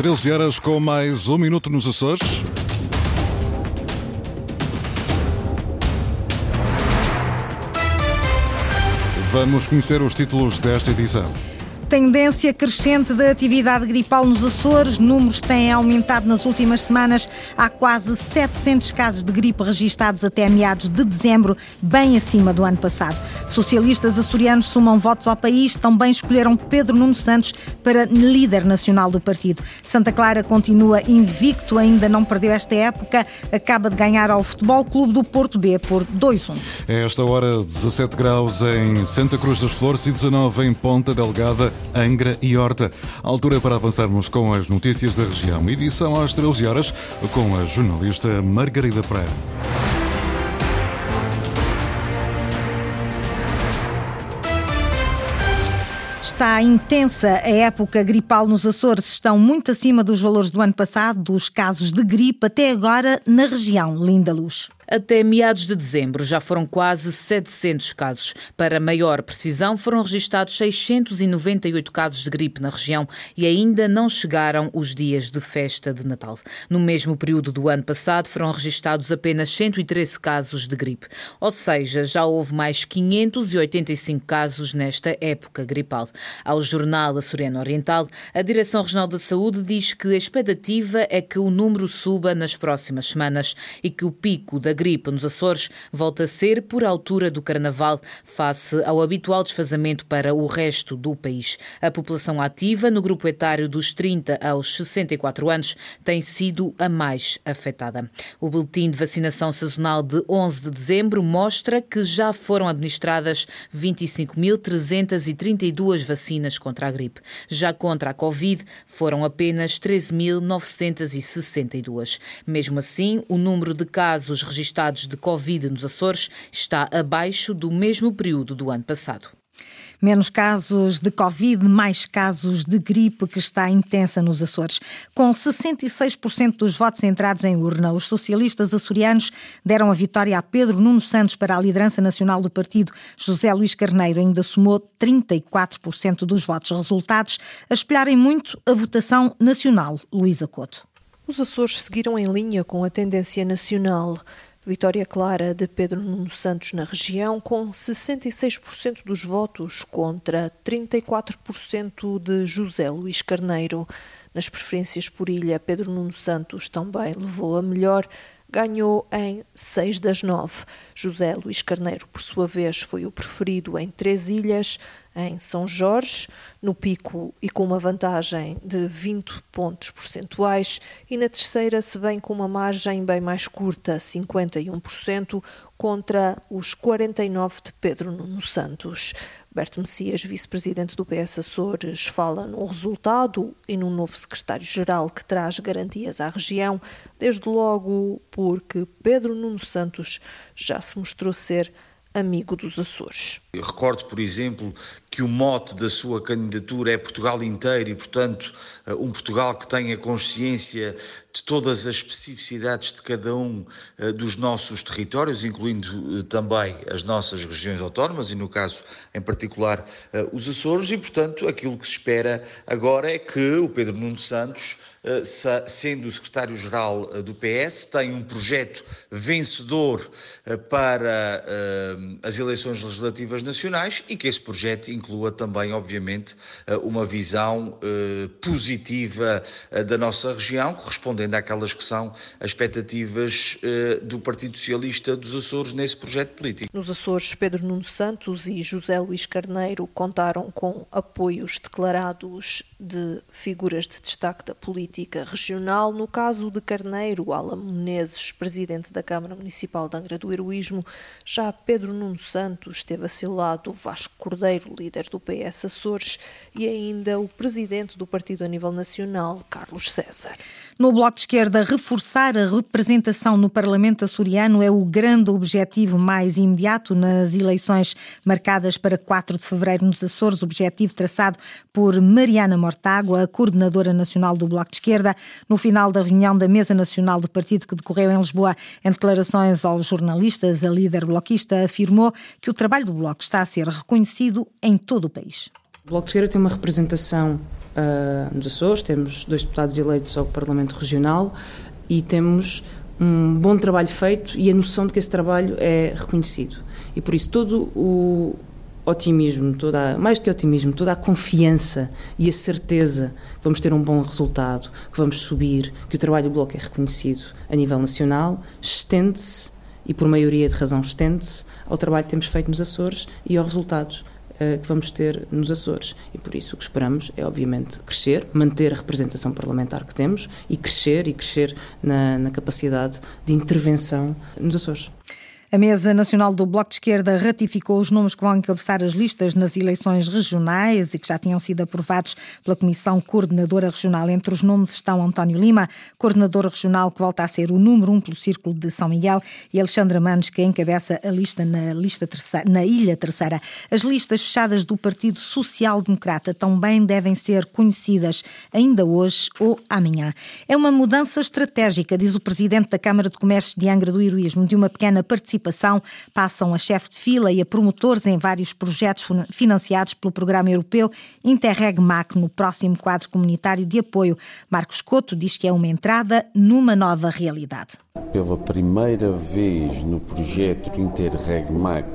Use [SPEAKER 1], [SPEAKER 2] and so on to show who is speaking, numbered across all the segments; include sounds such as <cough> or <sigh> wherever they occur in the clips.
[SPEAKER 1] 13 horas com mais um minuto nos Açores. Vamos conhecer os títulos desta edição.
[SPEAKER 2] Tendência crescente da atividade gripal nos Açores. Números têm aumentado nas últimas semanas. Há quase 700 casos de gripe registados até meados de dezembro, bem acima do ano passado. Socialistas açorianos somam votos ao país. Também escolheram Pedro Nuno Santos para líder nacional do partido. Santa Clara continua invicto, ainda não perdeu esta época. Acaba de ganhar ao Futebol Clube do Porto B por 2-1.
[SPEAKER 1] É esta hora 17 graus em Santa Cruz das Flores e 19 em Ponta Delgada. Angra e Horta. Altura para avançarmos com as notícias da região. Edição às 13 horas com a jornalista Margarida Pereira.
[SPEAKER 2] Está intensa a época gripal nos Açores, estão muito acima dos valores do ano passado, dos casos de gripe até agora na região. Linda Luz.
[SPEAKER 3] Até meados de dezembro já foram quase 700 casos. Para maior precisão, foram registados 698 casos de gripe na região e ainda não chegaram os dias de festa de Natal. No mesmo período do ano passado, foram registados apenas 113 casos de gripe. Ou seja, já houve mais 585 casos nesta época gripal. Ao jornal Açoriano Oriental, a Direção Regional da Saúde diz que a expectativa é que o número suba nas próximas semanas e que o pico da gripe nos Açores volta a ser por altura do Carnaval, face ao habitual desfazamento para o resto do país. A população ativa no grupo etário dos 30 aos 64 anos tem sido a mais afetada. O boletim de vacinação sazonal de 11 de dezembro mostra que já foram administradas 25.332 vacinas contra a gripe. Já contra a Covid foram apenas 13.962. Mesmo assim, o número de casos registrados registados de Covid nos Açores está abaixo do mesmo período do ano passado.
[SPEAKER 2] Menos casos de Covid, mais casos de gripe que está intensa nos Açores. Com 66% dos votos entrados em urna, os socialistas açorianos deram a vitória a Pedro Nuno Santos para a liderança nacional do partido. José Luís Carneiro ainda somou 34% dos votos. Resultados a espelharem muito a votação nacional. Luísa Couto.
[SPEAKER 4] Os Açores seguiram em linha com a tendência nacional. Vitória clara de Pedro Nuno Santos na região, com 66% dos votos contra 34% de José Luís Carneiro. Nas preferências por ilha, Pedro Nuno Santos também levou a melhor, ganhou em 6 das 9. José Luís Carneiro, por sua vez, foi o preferido em três ilhas, em São Jorge, no pico e com uma vantagem de 20 pontos percentuais, e na terceira se vem com uma margem bem mais curta, 51%, contra os 49% de Pedro Nuno Santos. Berto Messias, vice-presidente do PS Açores, fala no resultado e no novo secretário-geral que traz garantias à região, desde logo porque Pedro Nuno Santos já se mostrou ser amigo dos Açores.
[SPEAKER 5] Eu recordo, por exemplo, que o mote da sua candidatura é Portugal inteiro e, portanto, eh, um Portugal que tenha consciência de todas as especificidades de cada um eh, dos nossos territórios, incluindo eh, também as nossas regiões autónomas e, no caso em particular, os Açores, e, portanto, aquilo que se espera agora é que o Pedro Nuno Santos, sendo o secretário-geral do PS, tenha um projeto vencedor para as eleições legislativas nacionais e que esse projeto inclua também, obviamente, eh, uma visão eh, positiva eh, da nossa região, correspondendo àquelas que são as expectativas do Partido Socialista dos Açores nesse projeto político.
[SPEAKER 4] Nos Açores, Pedro Nuno Santos e José Luís Carneiro contaram com apoios declarados de figuras de destaque da política regional. No caso de Carneiro, Alan Menezes, presidente da Câmara Municipal de Angra do Heroísmo, já Pedro Nuno Santos esteve a seu lado Vasco Cordeiro, líder líder do PS Açores, e ainda o presidente do partido a nível nacional, Carlos César.
[SPEAKER 2] No Bloco de Esquerda, reforçar a representação no Parlamento açoriano é o grande objetivo mais imediato nas eleições marcadas para 4 de fevereiro nos Açores, objetivo traçado por Mariana Mortágua, a coordenadora nacional do Bloco de Esquerda, no final da reunião da Mesa Nacional do Partido que decorreu em Lisboa. Em declarações aos jornalistas, a líder bloquista afirmou que o trabalho do Bloco está a ser reconhecido em todo o país.
[SPEAKER 6] O Bloco de Esquerda tem uma representação uh, nos Açores, temos dois deputados eleitos ao Parlamento Regional e temos um bom trabalho feito e a noção de que esse trabalho é reconhecido. E por isso todo o otimismo, toda, mais do que otimismo, toda a confiança e a certeza que vamos ter um bom resultado, que vamos subir, que o trabalho do Bloco é reconhecido a nível nacional, estende-se e por maioria de razão estende-se ao trabalho que temos feito nos Açores e aos resultados que vamos ter nos Açores. E por isso o que esperamos é, obviamente, crescer, manter a representação parlamentar que temos e crescer e crescer na, na capacidade de intervenção nos Açores.
[SPEAKER 2] A Mesa Nacional do Bloco de Esquerda ratificou os nomes que vão encabeçar as listas nas eleições regionais e que já tinham sido aprovados pela Comissão Coordenadora Regional. Entre os nomes estão António Lima, coordenador regional que volta a ser o número um pelo Círculo de São Miguel, e Alexandra Manes, que encabeça a lista na, lista terceira, na Ilha Terceira. As listas fechadas do Partido Social Democrata também devem ser conhecidas ainda hoje ou amanhã. É uma mudança estratégica, diz o presidente da Câmara de Comércio de Angra do Heroísmo, de uma pequena participação participação passam a chefe de fila e a promotores em vários projetos financiados pelo Programa Europeu Interreg MAC no próximo quadro comunitário de apoio. Marcos Couto diz que é uma entrada numa nova realidade.
[SPEAKER 7] Pela primeira vez no projeto Interreg MAC,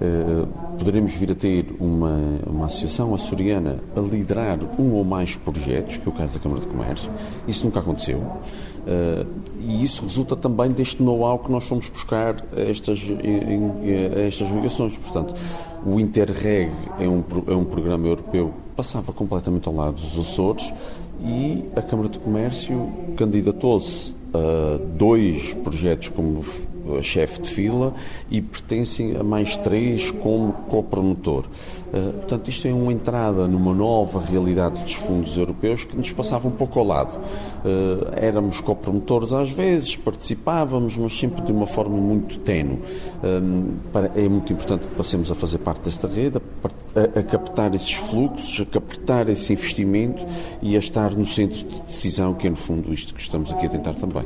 [SPEAKER 7] eh, poderemos vir a ter uma, uma associação açoriana a liderar um ou mais projetos, que é o caso da Câmara de Comércio. Isso nunca aconteceu. Uh, e isso resulta também deste know-how que nós fomos buscar a estas, a estas ligações. Portanto, o Interreg é um, é um programa europeu passava completamente ao lado dos Açores e a Câmara de Comércio candidatou-se a dois projetos como chefe de fila e pertencem a mais três como copromotor. Uh, portanto, isto é uma entrada numa nova realidade dos fundos europeus que nos passava um pouco ao lado. Uh, éramos copromotores às vezes, participávamos, mas sempre de uma forma muito tenue. Uh, é muito importante que passemos a fazer parte desta rede, a, a captar esses fluxos, a captar esse investimento e a estar no centro de decisão, que é no fundo isto que estamos aqui a tentar também.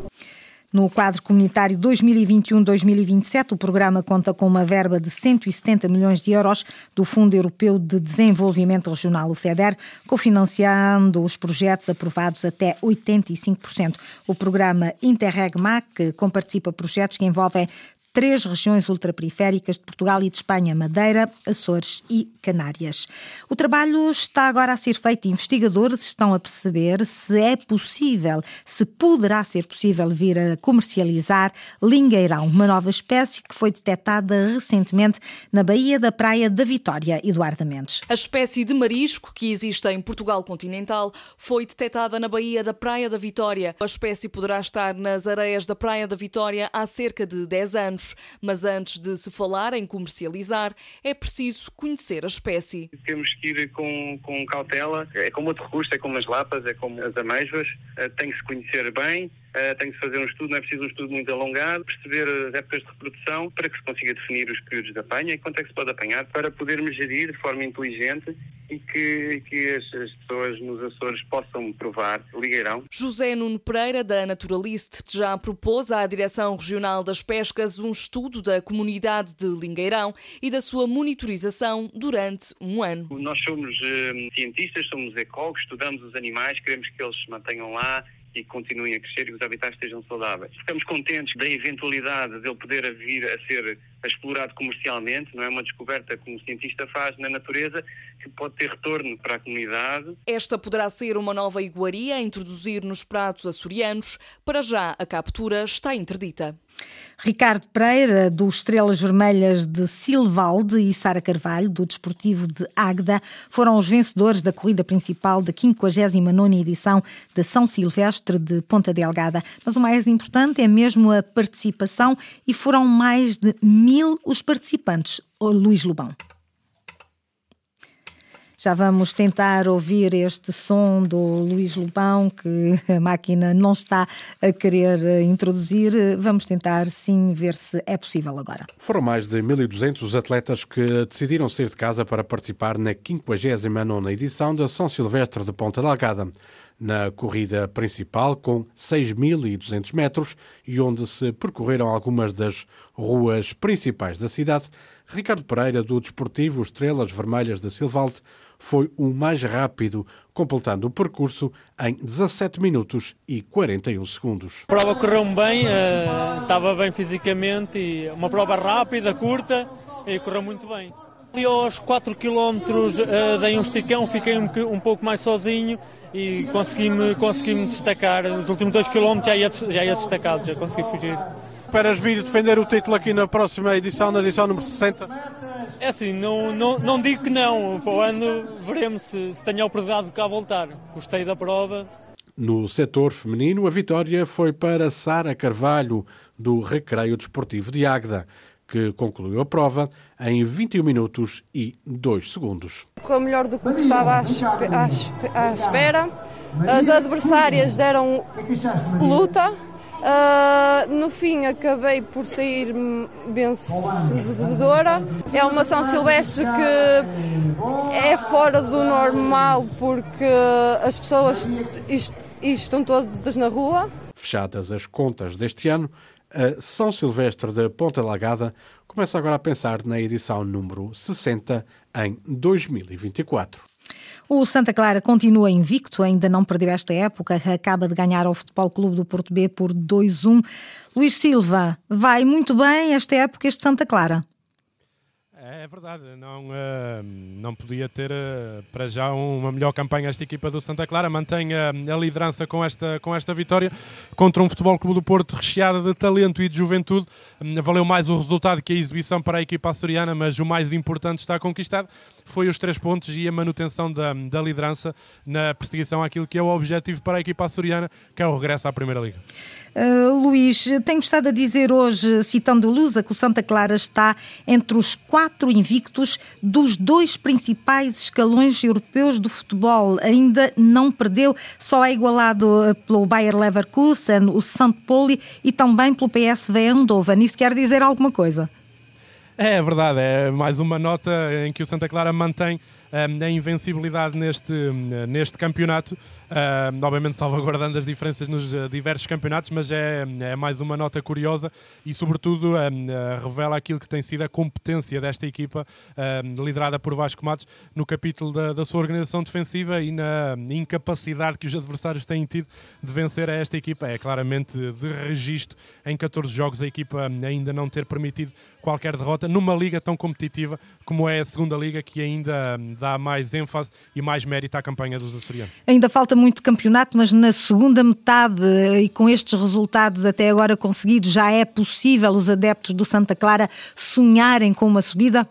[SPEAKER 2] No quadro comunitário 2021-2027, o programa conta com uma verba de 170 milhões de euros do Fundo Europeu de Desenvolvimento Regional, o FEDER, cofinanciando os projetos aprovados até 85%. O programa Interreg MAC comparticipa projetos que envolvem três regiões ultraperiféricas de Portugal e de Espanha, Madeira, Açores e Canárias. O trabalho está agora a ser feito. Investigadores estão a perceber se é possível, se poderá ser possível vir a comercializar lingueirão, uma nova espécie que foi detectada recentemente na Baía da Praia da Vitória, Eduardo Mendes.
[SPEAKER 8] A espécie de marisco que existe em Portugal continental foi detectada na Baía da Praia da Vitória. A espécie poderá estar nas areias da Praia da Vitória há cerca de 10 anos anos. Mas antes de se falar em comercializar, é preciso conhecer a espécie.
[SPEAKER 9] Temos que ir com, com cautela. É como outro recurso, é como as lapas, é como as amêijoas. Eh, tem que se conhecer bem uh, tem que fazer um estudo, não é preciso um estudo muito alongado, perceber as épocas de reprodução para que se consiga definir os períodos de apanha e quanto é que se pode apanhar para podermos gerir de forma inteligente e que, que as, as, pessoas nos Açores possam provar ligueirão.
[SPEAKER 8] José Nuno Pereira, da Naturalist, já propôs à Direção Regional das Pescas um estudo da comunidade de Lingueirão e da sua monitorização durante um ano.
[SPEAKER 9] Nós somos uh, cientistas, somos ecólogos, estudamos os animais, queremos que eles se mantenham lá e continuem a crescer e os habitats estejam saudáveis. Ficamos contentes da eventualidade de ele poder vir a ser explorado comercialmente, não é uma descoberta como o cientista faz na natureza que pode ter retorno para a comunidade.
[SPEAKER 8] Esta poderá ser uma nova iguaria a introduzir nos pratos açorianos. Para já, a captura está interdita.
[SPEAKER 2] Ricardo Pereira, do Estrelas Vermelhas de Silvalde, e Sara Carvalho, do Desportivo de Águeda, foram os vencedores da corrida principal da 59 edição da São Silvestre de Ponta Delgada. Mas o mais importante é mesmo a participação e foram mais de mil os participantes. O Luís Lobão. Já vamos tentar ouvir este som do Luís Lobão, que a máquina não está a querer eh, introduzir. Vamos tentar, sim, ver se é possível agora.
[SPEAKER 10] Foram mais de 1.200 atletas que decidiram sair de casa para participar na 59 edição da São Silvestre de Ponta Delgada na corrida principal, com 6.200 metros e onde se percorreram algumas das ruas principais da cidade. Ricardo Pereira, do Desportivo Estrelas Vermelhas da Silvalde, foi o mais rápido, completando o percurso em 17 minutos e 41 segundos.
[SPEAKER 11] A prova correu-me bem, uh, estava bem fisicamente e uma prova rápida, curta e correu muito bem. Ali aos 4 km uh, dei um esticão, fiquei um, um pouco mais sozinho e consegui-me consegui -me destacar. Os últimos 2 km já ia, já ia destacado, já consegui fugir.
[SPEAKER 10] Esperas vir defender o título aqui na próxima edição, na edição número 60?
[SPEAKER 11] É assim, não, não, não digo que não. Para o ano veremos se, se tenho a oportunidade de cá voltar. Gostei da prova.
[SPEAKER 10] No setor feminino, a vitória foi para Sara Carvalho, do Recreio Desportivo de Águeda que concluiu a prova em 21 minutos e 2 segundos.
[SPEAKER 12] Correu melhor do que estava à espera. As adversárias deram luta. Uh, no fim acabei por sair vencedora. É uma São Silvestre que é fora do normal porque as pessoas estão todas na rua.
[SPEAKER 10] Fechadas as contas deste ano, a São Silvestre de Ponta Lagada começa agora a pensar na edição número 60 em 2024.
[SPEAKER 2] O Santa Clara continua invicto, ainda não perdeu esta época, acaba de ganhar ao Futebol Clube do Porto B por 2-1. Luís Silva, vai muito bem esta época este Santa Clara.
[SPEAKER 13] É, é verdade, não, uh, não podia ter uh, para já uma melhor campanha esta equipa do Santa Clara, mantém a, a liderança com esta, com esta vitória contra um Futebol Clube do Porto recheado de talento e de juventude. Um, valeu mais o resultado que a exibição para a equipa açoriana, mas o mais importante está conquistado foi os três pontos e a manutenção da, da liderança na perseguição àquilo que é o objetivo para a equipa açoriana, que é o regresso à Primeira Liga.
[SPEAKER 2] Uh, Luís, tenho estado a dizer hoje, citando Lusa, que o Santa Clara está entre os quatro invictos dos dois principais escalões europeus do futebol. Ainda não perdeu, só é igualado eh, pelo Bayer Leverkusen, o St. Pauli e também pelo PSV Eindhoven. Isso quer dizer alguma coisa?
[SPEAKER 13] É, verdade, é mais uma nota em que o Santa Clara mantém a invencibilidade neste, neste campeonato, obviamente salvaguardando as diferenças nos eh, diversos campeonatos, mas é, é mais uma nota curiosa e, sobretudo, eh, revela aquilo que tem sido a competência desta equipa, liderada por Vasco Matos, no capítulo da, da, sua organização defensiva e na incapacidade que os adversários têm tido de vencer a esta equipa. É claramente de registro em 14 jogos a equipa ainda não ter permitido qualquer derrota numa liga tão competitiva como é a segunda liga, que ainda dá mais ênfase e mais mérito à campanha dos açorianos.
[SPEAKER 2] Ainda falta muito campeonato, mas na segunda metade e com estes resultados até agora conseguidos, já é possível os adeptos do Santa Clara sonharem com uma subida?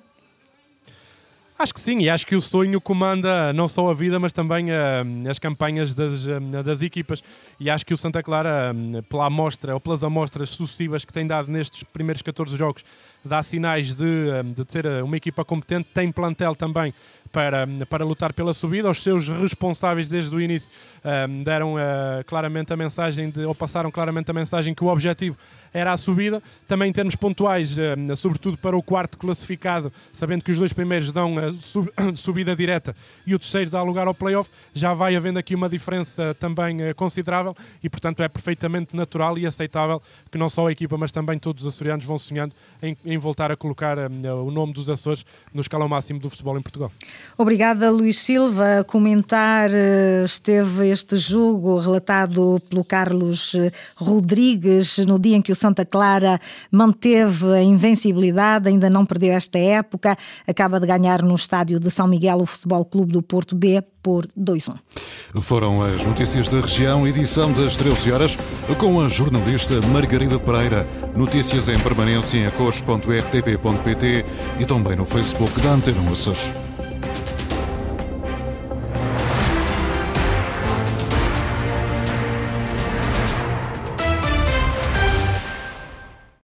[SPEAKER 13] Acho que sim, e acho que o sonho comanda não só a vida, mas também uh, as campanhas das, uh, das equipas. E acho que o Santa Clara, uh, pela amostra ou pelas amostras sucessivas que tem dado nestes primeiros 14 jogos, dá sinais de, de ser uma equipa competente, tem plantel também para, para lutar pela subida. Os seus responsáveis desde o início um, deram uh, claramente a mensagem de, ou passaram claramente a mensagem que o objetivo era a subida. Também em termos pontuais, um, sobretudo para o quarto classificado, sabendo que os dois primeiros dão a sub, <coughs> subida direta e o terceiro dá lugar ao playoff, já vai havendo aqui uma diferença também uh, considerável e, portanto, é perfeitamente natural e aceitável que não só a equipa, mas também todos os açorianos vão sonhando em voltar a colocar um, o nome dos Açores no escalão máximo do futebol em Portugal.
[SPEAKER 2] Obrigada, Luís Silva. A comentar eh, esteve este jogo relatado pelo Carlos eh, Rodrigues no dia em que o Santa Clara manteve a invencibilidade, ainda não perdeu esta época. Acaba de ganhar no estádio de São Miguel o Futebol Clube do Porto B por 2-1.
[SPEAKER 1] Foram as notícias da região, edição das 13 horas, com a jornalista Margarida Pereira. Notícias em permanência em acos.rtp.pt e também no Facebook da Antena Açores.